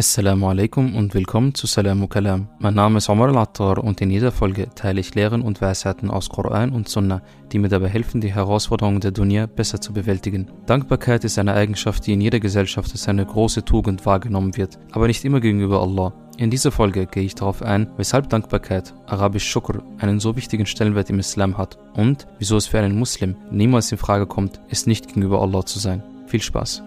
Assalamu alaikum und willkommen zu Salamu Kalam. Mein Name ist Omar al-Attar und in jeder Folge teile ich Lehren und Weisheiten aus Koran und Sunnah, die mir dabei helfen, die Herausforderungen der Dunya besser zu bewältigen. Dankbarkeit ist eine Eigenschaft, die in jeder Gesellschaft als eine große Tugend wahrgenommen wird, aber nicht immer gegenüber Allah. In dieser Folge gehe ich darauf ein, weshalb Dankbarkeit, arabisch Shukr, einen so wichtigen Stellenwert im Islam hat und wieso es für einen Muslim niemals in Frage kommt, es nicht gegenüber Allah zu sein. Viel Spaß!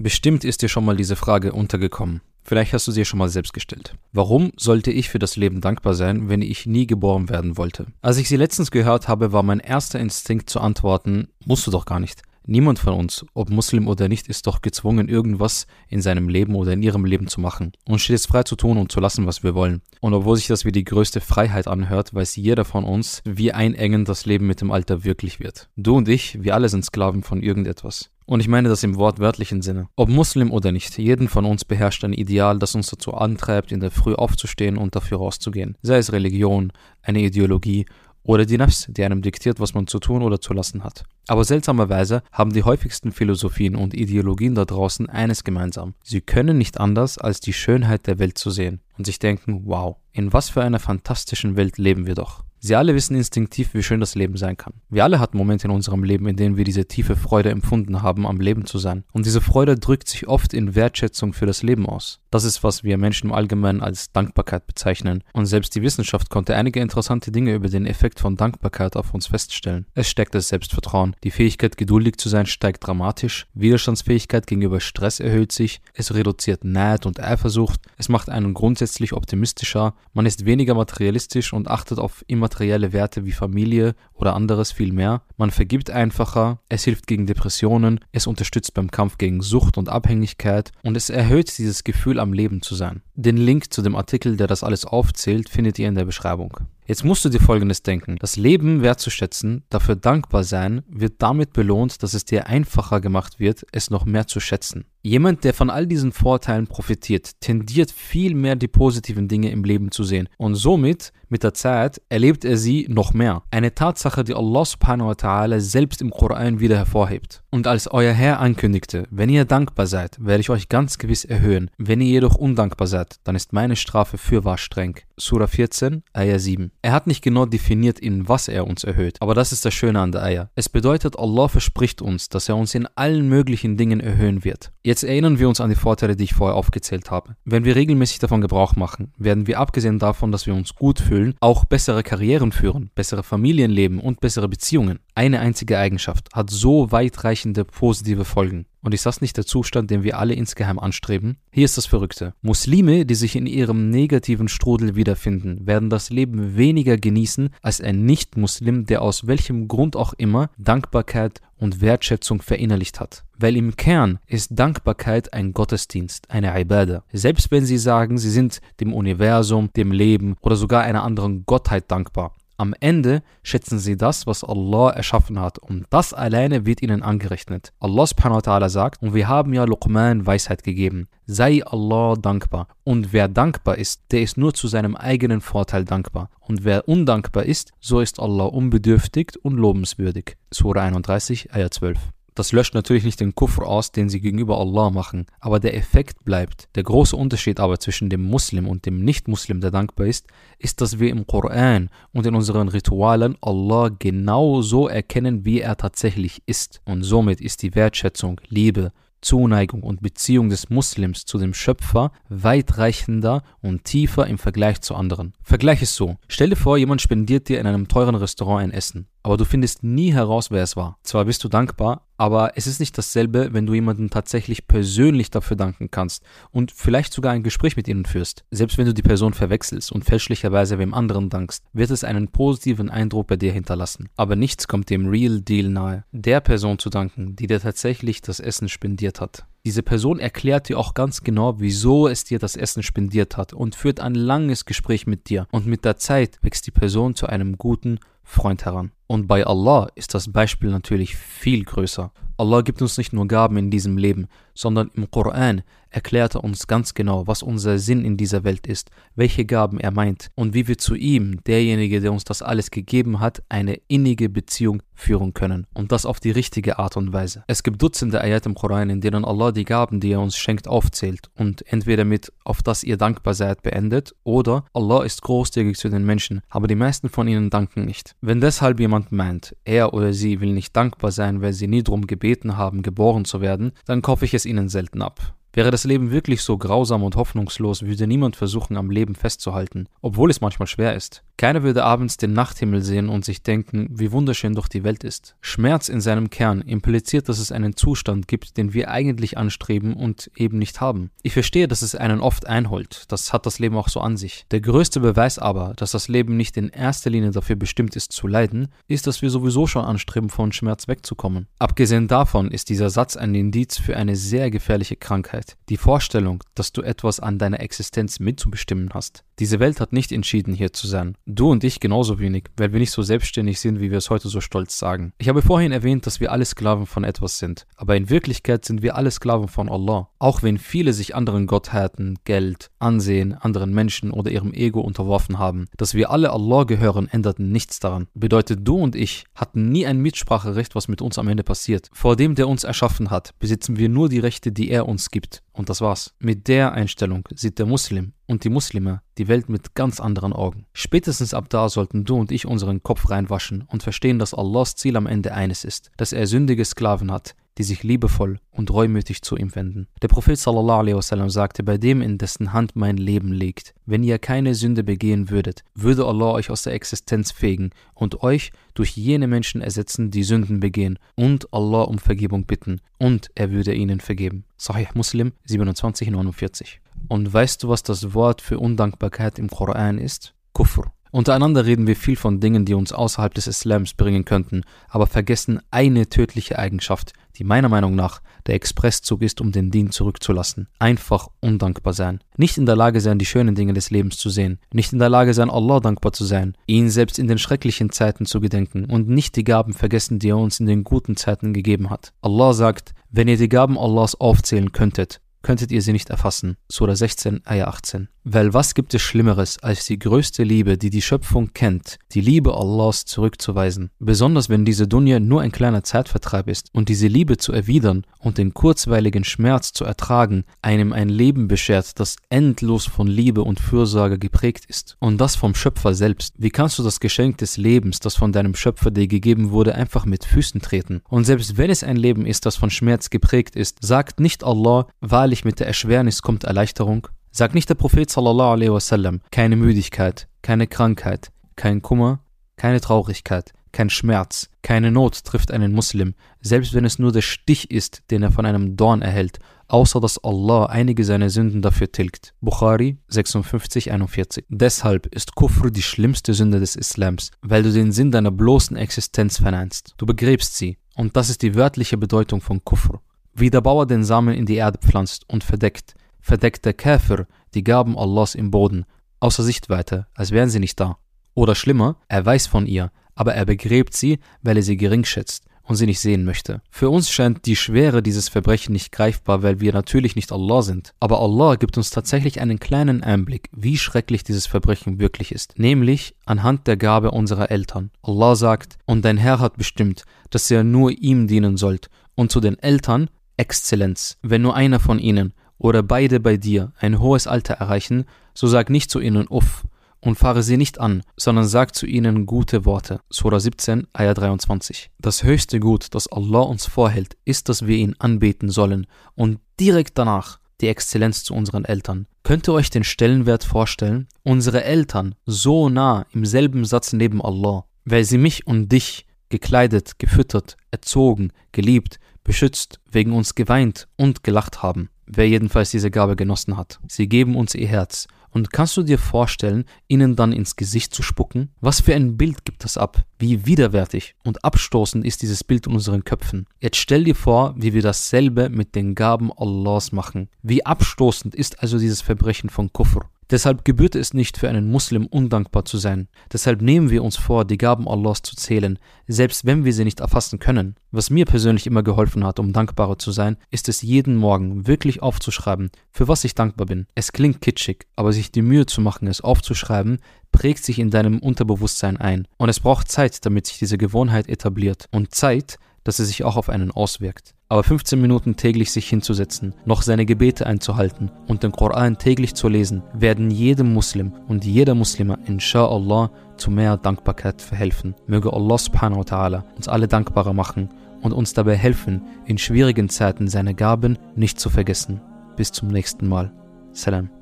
Bestimmt ist dir schon mal diese Frage untergekommen. Vielleicht hast du sie schon mal selbst gestellt. Warum sollte ich für das Leben dankbar sein, wenn ich nie geboren werden wollte? Als ich sie letztens gehört habe, war mein erster Instinkt zu antworten, musst du doch gar nicht. Niemand von uns, ob Muslim oder nicht, ist doch gezwungen, irgendwas in seinem Leben oder in ihrem Leben zu machen und steht es frei zu tun und zu lassen, was wir wollen. Und obwohl sich das wie die größte Freiheit anhört, weiß jeder von uns, wie einengend das Leben mit dem Alter wirklich wird. Du und ich, wir alle sind Sklaven von irgendetwas. Und ich meine das im wortwörtlichen Sinne. Ob Muslim oder nicht, jeden von uns beherrscht ein Ideal, das uns dazu antreibt, in der Früh aufzustehen und dafür rauszugehen. Sei es Religion, eine Ideologie oder die Nafs, die einem diktiert, was man zu tun oder zu lassen hat. Aber seltsamerweise haben die häufigsten Philosophien und Ideologien da draußen eines gemeinsam. Sie können nicht anders, als die Schönheit der Welt zu sehen und sich denken, wow, in was für einer fantastischen Welt leben wir doch. Sie alle wissen instinktiv, wie schön das Leben sein kann. Wir alle hatten Momente in unserem Leben, in denen wir diese tiefe Freude empfunden haben, am Leben zu sein. Und diese Freude drückt sich oft in Wertschätzung für das Leben aus. Das ist, was wir Menschen im Allgemeinen als Dankbarkeit bezeichnen. Und selbst die Wissenschaft konnte einige interessante Dinge über den Effekt von Dankbarkeit auf uns feststellen. Es steckt das Selbstvertrauen. Die Fähigkeit, geduldig zu sein, steigt dramatisch. Widerstandsfähigkeit gegenüber Stress erhöht sich. Es reduziert Neid und Eifersucht. Es macht einen grundsätzlich optimistischer. Man ist weniger materialistisch und achtet auf immaterielle Werte wie Familie oder anderes viel mehr. Man vergibt einfacher. Es hilft gegen Depressionen. Es unterstützt beim Kampf gegen Sucht und Abhängigkeit. Und es erhöht dieses Gefühl am Leben zu sein. Den Link zu dem Artikel, der das alles aufzählt, findet ihr in der Beschreibung. Jetzt musst du dir Folgendes denken. Das Leben wertzuschätzen, dafür dankbar sein, wird damit belohnt, dass es dir einfacher gemacht wird, es noch mehr zu schätzen. Jemand, der von all diesen Vorteilen profitiert, tendiert viel mehr die positiven Dinge im Leben zu sehen und somit mit der Zeit erlebt er sie noch mehr. Eine Tatsache, die Allah subhanahu wa ta'ala selbst im Koran wieder hervorhebt. Und als euer Herr ankündigte, wenn ihr dankbar seid, werde ich euch ganz gewiss erhöhen. Wenn ihr jedoch undankbar seid, dann ist meine Strafe fürwahr streng. Surah 14, Ayah 7. Er hat nicht genau definiert, in was er uns erhöht, aber das ist das Schöne an der Ayah. Es bedeutet, Allah verspricht uns, dass er uns in allen möglichen Dingen erhöhen wird. Jetzt erinnern wir uns an die Vorteile, die ich vorher aufgezählt habe. Wenn wir regelmäßig davon Gebrauch machen, werden wir abgesehen davon, dass wir uns gut fühlen, auch bessere Karrieren führen, bessere Familienleben und bessere Beziehungen. Eine einzige Eigenschaft hat so weitreichende positive Folgen. Und ist das nicht der Zustand, den wir alle insgeheim anstreben? Hier ist das Verrückte. Muslime, die sich in ihrem negativen Strudel wiederfinden, werden das Leben weniger genießen als ein Nicht-Muslim, der aus welchem Grund auch immer Dankbarkeit und Wertschätzung verinnerlicht hat. Weil im Kern ist Dankbarkeit ein Gottesdienst, eine Ibadah. Selbst wenn sie sagen, sie sind dem Universum, dem Leben oder sogar einer anderen Gottheit dankbar. Am Ende schätzen sie das, was Allah erschaffen hat und das alleine wird ihnen angerechnet. Allah subhanahu wa ta'ala sagt, und wir haben ja Luqman Weisheit gegeben. Sei Allah dankbar. Und wer dankbar ist, der ist nur zu seinem eigenen Vorteil dankbar. Und wer undankbar ist, so ist Allah unbedürftig und lobenswürdig. Surah 31, Ayah 12. Das löscht natürlich nicht den Kufr aus, den sie gegenüber Allah machen, aber der Effekt bleibt. Der große Unterschied aber zwischen dem Muslim und dem Nicht-Muslim, der dankbar ist, ist, dass wir im Koran und in unseren Ritualen Allah genau so erkennen, wie er tatsächlich ist. Und somit ist die Wertschätzung, Liebe, Zuneigung und Beziehung des Muslims zu dem Schöpfer weitreichender und tiefer im Vergleich zu anderen. Vergleich es so. Stell dir vor, jemand spendiert dir in einem teuren Restaurant ein Essen, aber du findest nie heraus, wer es war. Zwar bist du dankbar, aber es ist nicht dasselbe, wenn du jemanden tatsächlich persönlich dafür danken kannst und vielleicht sogar ein Gespräch mit ihnen führst. Selbst wenn du die Person verwechselst und fälschlicherweise wem anderen dankst, wird es einen positiven Eindruck bei dir hinterlassen. Aber nichts kommt dem Real Deal nahe, der Person zu danken, die dir tatsächlich das Essen spendiert hat. Diese Person erklärt dir auch ganz genau, wieso es dir das Essen spendiert hat und führt ein langes Gespräch mit dir. Und mit der Zeit wächst die Person zu einem guten Freund heran. Und bei Allah ist das Beispiel natürlich viel größer. Allah gibt uns nicht nur Gaben in diesem Leben, sondern im Koran erklärt er uns ganz genau, was unser Sinn in dieser Welt ist, welche Gaben er meint und wie wir zu ihm, derjenige, der uns das alles gegeben hat, eine innige Beziehung führen können. Und das auf die richtige Art und Weise. Es gibt Dutzende Ayat im Koran, in denen Allah die Gaben, die er uns schenkt, aufzählt und entweder mit auf das ihr dankbar seid beendet oder Allah ist großzügig zu den Menschen, aber die meisten von ihnen danken nicht. Wenn deshalb jemand meint, er oder sie will nicht dankbar sein, weil sie nie drum gebeten haben, geboren zu werden, dann kaufe ich es ihnen selten ab. Wäre das Leben wirklich so grausam und hoffnungslos, würde niemand versuchen, am Leben festzuhalten, obwohl es manchmal schwer ist. Keiner würde abends den Nachthimmel sehen und sich denken, wie wunderschön doch die Welt ist. Schmerz in seinem Kern impliziert, dass es einen Zustand gibt, den wir eigentlich anstreben und eben nicht haben. Ich verstehe, dass es einen oft einholt, das hat das Leben auch so an sich. Der größte Beweis aber, dass das Leben nicht in erster Linie dafür bestimmt ist zu leiden, ist, dass wir sowieso schon anstreben, von Schmerz wegzukommen. Abgesehen davon ist dieser Satz ein Indiz für eine sehr gefährliche Krankheit. Die Vorstellung, dass du etwas an deiner Existenz mitzubestimmen hast. Diese Welt hat nicht entschieden, hier zu sein. Du und ich genauso wenig, weil wir nicht so selbstständig sind, wie wir es heute so stolz sagen. Ich habe vorhin erwähnt, dass wir alle Sklaven von etwas sind. Aber in Wirklichkeit sind wir alle Sklaven von Allah. Auch wenn viele sich anderen Gottheiten, Geld, Ansehen, anderen Menschen oder ihrem Ego unterworfen haben. Dass wir alle Allah gehören, ändert nichts daran. Bedeutet, du und ich hatten nie ein Mitspracherecht, was mit uns am Ende passiert. Vor dem, der uns erschaffen hat, besitzen wir nur die Rechte, die er uns gibt. Und das war's. Mit der Einstellung sieht der Muslim und die Muslime die Welt mit ganz anderen Augen. Spätestens ab da sollten du und ich unseren Kopf reinwaschen und verstehen, dass Allahs Ziel am Ende eines ist, dass er sündige Sklaven hat, die sich liebevoll und reumütig zu ihm wenden. Der Prophet sallallahu alaihi sagte, bei dem in dessen Hand mein Leben liegt, wenn ihr keine Sünde begehen würdet, würde Allah euch aus der Existenz fegen und euch durch jene Menschen ersetzen, die Sünden begehen und Allah um Vergebung bitten und er würde ihnen vergeben. Sahih Muslim 2749. Und weißt du, was das Wort für Undankbarkeit im Koran ist? Kufr. Untereinander reden wir viel von Dingen, die uns außerhalb des Islams bringen könnten, aber vergessen eine tödliche Eigenschaft, die meiner Meinung nach der Expresszug ist, um den Dien zurückzulassen. Einfach undankbar sein. Nicht in der Lage sein, die schönen Dinge des Lebens zu sehen. Nicht in der Lage sein, Allah dankbar zu sein. Ihn selbst in den schrecklichen Zeiten zu gedenken und nicht die Gaben vergessen, die er uns in den guten Zeiten gegeben hat. Allah sagt, wenn ihr die Gaben Allahs aufzählen könntet, könntet ihr sie nicht erfassen. Surah 16, Ayah 18. Weil was gibt es Schlimmeres, als die größte Liebe, die die Schöpfung kennt, die Liebe Allahs zurückzuweisen? Besonders wenn diese Dunya nur ein kleiner Zeitvertreib ist und diese Liebe zu erwidern und den kurzweiligen Schmerz zu ertragen, einem ein Leben beschert, das endlos von Liebe und Fürsorge geprägt ist. Und das vom Schöpfer selbst. Wie kannst du das Geschenk des Lebens, das von deinem Schöpfer dir gegeben wurde, einfach mit Füßen treten? Und selbst wenn es ein Leben ist, das von Schmerz geprägt ist, sagt nicht Allah, wahrlich mit der Erschwernis kommt Erleichterung? Sagt nicht der Prophet sallallahu alaihi wasallam, keine Müdigkeit, keine Krankheit, kein Kummer, keine Traurigkeit, kein Schmerz, keine Not trifft einen Muslim, selbst wenn es nur der Stich ist, den er von einem Dorn erhält, außer dass Allah einige seiner Sünden dafür tilgt. Bukhari 56, 41. Deshalb ist Kufr die schlimmste Sünde des Islams, weil du den Sinn deiner bloßen Existenz verneinst. Du begräbst sie. Und das ist die wörtliche Bedeutung von Kufr. Wie der Bauer den Samen in die Erde pflanzt und verdeckt, verdeckt der Käfer die Gaben Allahs im Boden, außer Sichtweite, als wären sie nicht da. Oder schlimmer, er weiß von ihr, aber er begräbt sie, weil er sie gering schätzt und sie nicht sehen möchte. Für uns scheint die Schwere dieses Verbrechen nicht greifbar, weil wir natürlich nicht Allah sind. Aber Allah gibt uns tatsächlich einen kleinen Einblick, wie schrecklich dieses Verbrechen wirklich ist, nämlich anhand der Gabe unserer Eltern. Allah sagt, und dein Herr hat bestimmt, dass ihr nur ihm dienen sollt, und zu den Eltern Exzellenz. Wenn nur einer von ihnen oder beide bei dir ein hohes Alter erreichen, so sag nicht zu ihnen uff und fahre sie nicht an, sondern sag zu ihnen gute Worte. Surah 17, Ayah 23. Das höchste Gut, das Allah uns vorhält, ist, dass wir ihn anbeten sollen und direkt danach die Exzellenz zu unseren Eltern. Könnt ihr euch den Stellenwert vorstellen? Unsere Eltern so nah im selben Satz neben Allah, weil sie mich und dich gekleidet, gefüttert, erzogen, geliebt, beschützt, wegen uns geweint und gelacht haben wer jedenfalls diese Gabe genossen hat. Sie geben uns ihr Herz. Und kannst du dir vorstellen, ihnen dann ins Gesicht zu spucken? Was für ein Bild gibt das ab? Wie widerwärtig und abstoßend ist dieses Bild in unseren Köpfen. Jetzt stell dir vor, wie wir dasselbe mit den Gaben Allahs machen. Wie abstoßend ist also dieses Verbrechen von Kufr. Deshalb gebührt es nicht für einen Muslim undankbar zu sein. Deshalb nehmen wir uns vor, die Gaben Allahs zu zählen, selbst wenn wir sie nicht erfassen können. Was mir persönlich immer geholfen hat, um dankbarer zu sein, ist es jeden Morgen wirklich aufzuschreiben, für was ich dankbar bin. Es klingt kitschig, aber sich die Mühe zu machen, es aufzuschreiben, prägt sich in deinem Unterbewusstsein ein. Und es braucht Zeit, damit sich diese Gewohnheit etabliert. Und Zeit, dass es sich auch auf einen auswirkt. Aber 15 Minuten täglich sich hinzusetzen, noch seine Gebete einzuhalten und den Koran täglich zu lesen, werden jedem Muslim und jeder Muslima inshallah zu mehr Dankbarkeit verhelfen. Möge Allah subhanahu wa ta'ala uns alle dankbarer machen und uns dabei helfen, in schwierigen Zeiten seine Gaben nicht zu vergessen. Bis zum nächsten Mal. Salam.